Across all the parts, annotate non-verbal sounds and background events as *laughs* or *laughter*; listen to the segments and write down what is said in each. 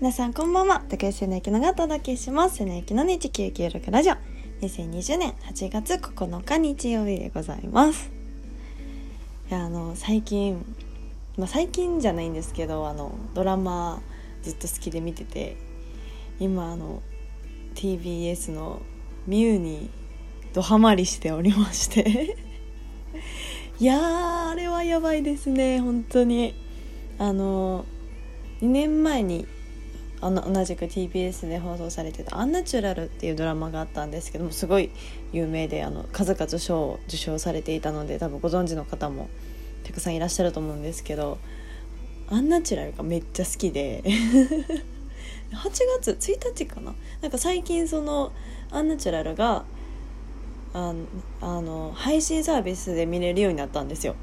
皆さんこんばんは。竹内瀬野きのがお届けします。瀬野きの日996ラジオ。2020年8月9日日曜日でございます。いやあの最近まあ最近じゃないんですけどあのドラマずっと好きで見てて今あの TBS の「ミュウ」にドハマりしておりまして。*laughs* いやーあれはやばいですね。本当に。あの2年前にあの同じく TBS で放送されてた「アンナチュラル」っていうドラマがあったんですけどもすごい有名であの数々賞を受賞されていたので多分ご存知の方もたくさんいらっしゃると思うんですけど「アンナチュラル」がめっちゃ好きで *laughs* 8月1日かな？なんか最近その「アンナチュラルが」ああの配信サービスで見れるようになったんですよ。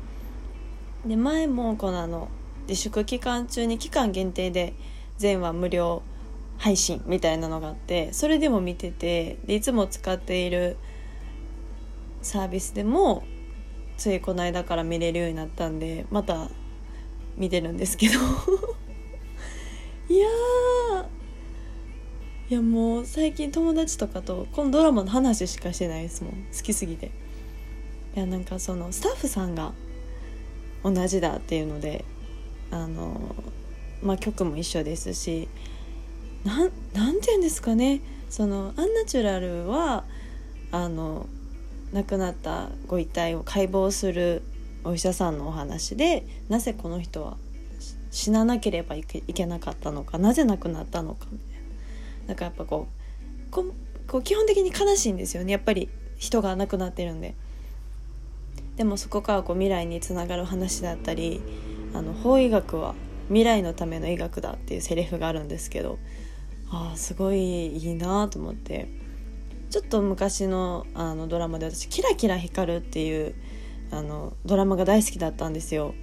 で前もこのあの自粛期間中に期間限定で全話無料配信みたいなのがあってそれでも見ててでいつも使っているサービスでもついこの間から見れるようになったんでまた見てるんですけど。*laughs* いやいやもう最近友達とかとこのドラマの話しかしてないですもん。好きすぎて。いやなんかそのスタッフさんが同じだっていうのであのまあ、曲も一緒ですしなんなんて言うんですかねそのアンナチュラルはあの亡くなったご遺体を解剖するお医者さんのお話でなぜこの人は死ななければいけなかったのかなぜ亡くなったのかみたいな。なんかやっぱこうここう基本的に悲しいんですよねやっぱり人が亡くなってるんで。でもそこからこう未来につながる話だったりあの法医学は未来のための医学だっていうセリフがあるんですけどあすごいいいなと思ってちょっと昔のあのドラマで私「キラキラ光る」っていうあのドラマが大好きだったんですよ。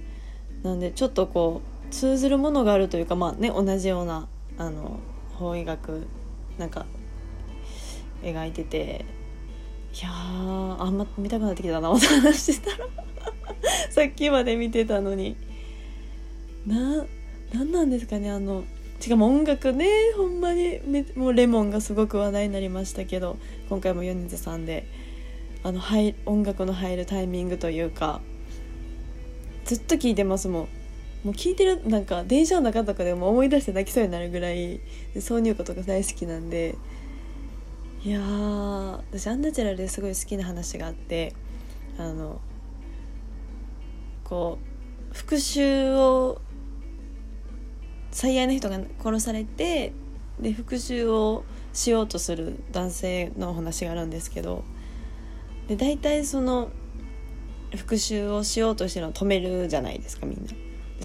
なんでちょっとこう通ずるものがあるというかまあね同じようなあの法医学なんか描いてていやあんま見たくなってきたな *laughs* お話してたら *laughs* さっきまで見てたのに。な何なんですかねあのしかも音楽ねほんまにもうレモンがすごく話題になりましたけど今回も米津さんであの入音楽の入るタイミングというかずっと聴いてますもん。もう聴いてるなんか電車の中とかでも思い出して泣きそうになるぐらい挿入歌とか大好きなんでいや私アンナチュラルですごい好きな話があってあのこう復讐を最愛の人が殺されてで復讐をしようとする男性のお話があるんですけどで大体その復讐をしようとしてるのを止めるじゃないですかみんな。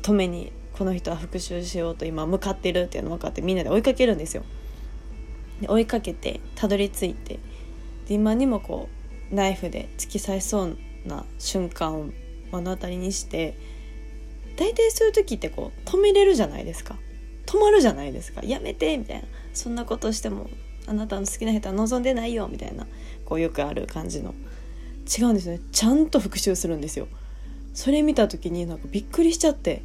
止めにこの人は復讐しようと今向かってるっていうの分かってみんなで追いかけるんですよ。で追いかけてたどり着いてで今にもこうナイフで突き刺しそうな瞬間を目の当たりにして大体そういう時ってこう止めれるじゃないですか。止まるじゃないですか。やめてみたいな。そんなことしてもあなたの好きな人は望んでないよみたいな。こうよくある感じの。違うんですよね。ちゃんと復習するんですよ。それ見た時になんかびっくりしちゃって。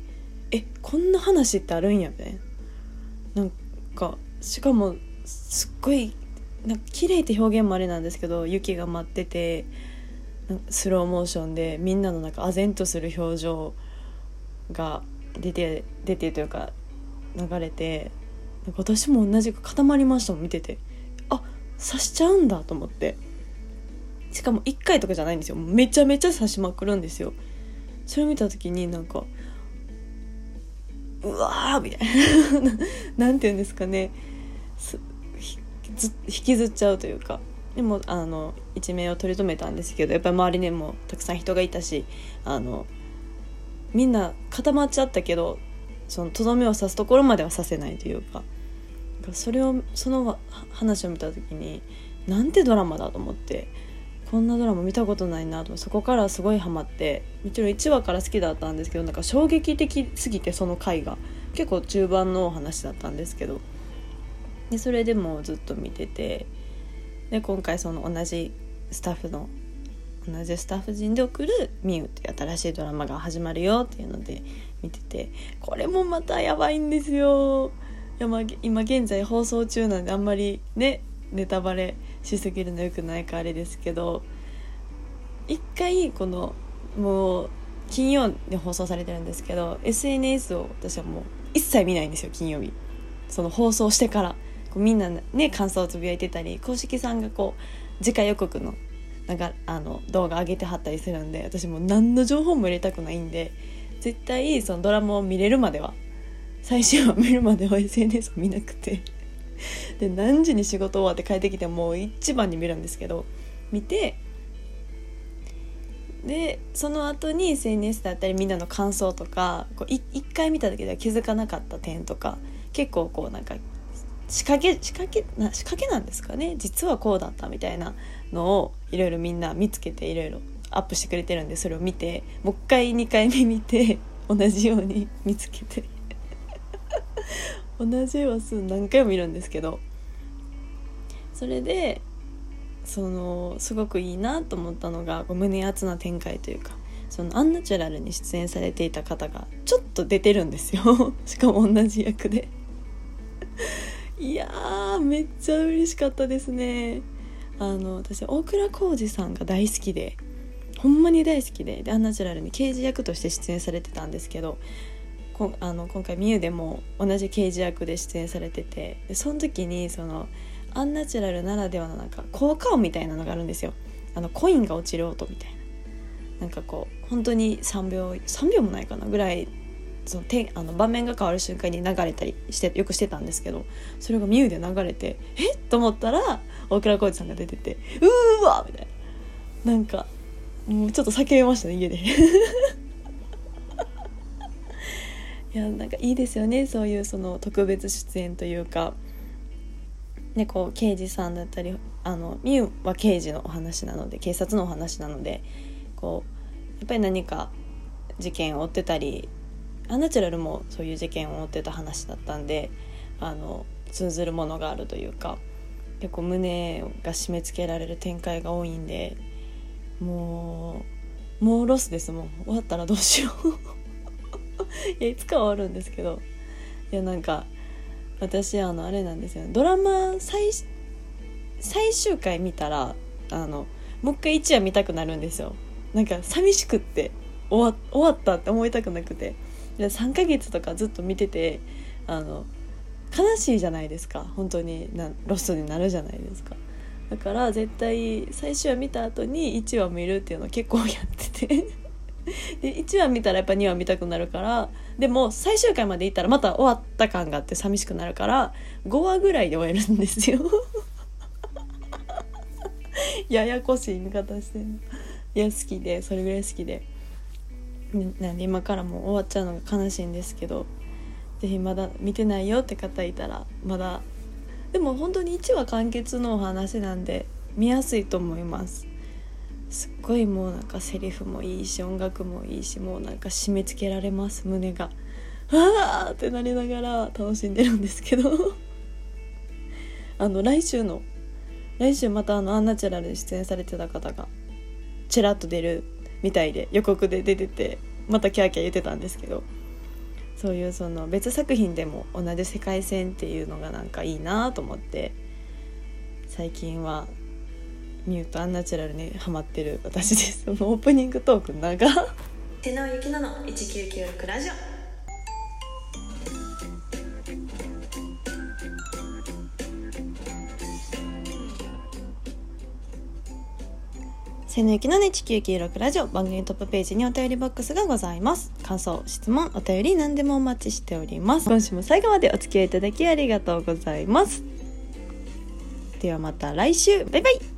えこんな話ってあるんやみたいな。なんかしかもすっごいなんか綺麗って表現もあれなんですけど雪が舞っててスローモーションでみんなのなんか唖然とする表情。が出て出てというか流れて私も同じく固まりましたもん見てて。あ刺しちゃうんだと思って。しかも1回とかじゃないんですよ。めちゃめちゃ刺しまくるんですよ。それを見た時になんかうわーみたいな。*laughs* なんて言うんですかね。引きずっちゃうというか。でもあの一命を取り留めたんですけどやっぱり周りにもたくさん人がいたしあのみんな固まっちゃったけどそのとどめを刺すところまではさせないというかそれをその話を見た時になんてドラマだと思ってこんなドラマ見たことないなとそこからすごいハマってもちろん1話から好きだったんですけどなんか衝撃的すぎてその回が結構中盤のお話だったんですけどでそれでもずっと見ててで今回その同じスタッフの同じスタッフ陣で送る「ミュウ」っていう新しいドラマが始まるよっていうので見ててこれもまたやばいんですよ。今現在放送中なんであんまりねネタバレしすぎるのよくないかあれですけど一回このもう金曜で放送されてるんですけど SNS を私はもう一切見ないんですよ金曜日。その放送してから。こうみんなね感想をつぶやいてたり公式さんがこう次回予告のなんかあの動画上げてはったりするんで私も何の情報も入れたくないんで絶対そのドラマを見れるまでは最終話見るまでは SNS を見なくてで何時に仕事終わって帰ってきてもう一番に見るんですけど見てでその後に SNS だったりみんなの感想とかこう一回見ただけでは気づかなかった点とか結構こうなんか仕掛け仕掛けな仕掛けなんですかね？実はこうだったみたいなのをいろいろみんな見つけていろいろアップしてくれてるんでそれを見てもう一回2回目見て同じように見つけて。*laughs* 同じ話数何回も見るんですけど。それでそのすごくいいなと思ったのが胸熱な展開というかそのアンナチュラルに出演されていた方がちょっと出てるんですよ。*laughs* しかも同じ役で。いやーめっちゃ嬉しかったですね。あの私大倉浩二さんが大好きでほんまに大好きででアンナチュラルに刑事役として出演されてたんですけどこあの今回ミュウでも同じ刑事役で出演されててでその時にそのアンナチュラルならではのなんか効果音みたいなのがあるんですよ。あのコインが落ちる音みたいな。なんかこう本当に3秒3秒もないかなぐらいそのてあの場面が変わる瞬間に流れたりしてよくしてたんですけどそれがミュウで流れてえ？っと思ったら大倉浩二さんが出ててうーわみたいな。なんかもうちょっと叫びましたね家で。*laughs* いやなんかいいですよねそういうその特別出演というか。ねこう刑事さんだったりあのミュウは刑事のお話なので警察のお話なのでこうやっぱり何か事件を追ってたりアナチュラルもそういう事件を追ってた話だったんであの通ずるものがあるというか結構胸が締め付けられる展開が多いんでもうもうロスですもん。終わったらどうしよう。*laughs* いやいつか終わるんですけど。いやなんか私あのあれなんですよドラマ最最終回見たらあのもう一回1話見たくなるんですよ。なんか寂しくって終わ終わったって思いたくなくて。3ヶ月とかずっと見ててあの悲しいじゃないですか。本当になロストになるじゃないですか。だから絶対最終話見た後に1話見るっていうのを結構やってて。*laughs* で1話見たらやっぱ2話見たくなるからでも最終回までいったらまた終わった感があって寂しくなるから5話ぐらいで終えるんですよ。*laughs* ややこしい見方してんのいや好きでそれぐらい好きで。なんで今からもう終わっちゃうのが悲しいんですけど是非まだ見てないよって方いたらまだでも本当に1話完結のお話なんで見やすいと思います。すっごいもうなんかセリフもいいし音楽もいいしもうなんか締め付けられます胸が。わーってなりながら楽しんでるんですけど。あの来週の来週またあのアンナチュラルに出演されてた方がちらっと出るみたいで予告で出ててまたキャーキャー言ってたんですけどそういうその別作品でも同じ世界線っていうのがなんかいいなと思って最近はミュートアンナチュラルにハマってる私です。そのオープニングトーク長手直ゆきなの1996ラジオ。せのゆきのね地球記録ラジオ。番組トップページにお便りボックスがございます。感想質問お便り何でもお待ちしております。今週も最後までお付き合いいただきありがとうございます。ではまた来週。バイバイ。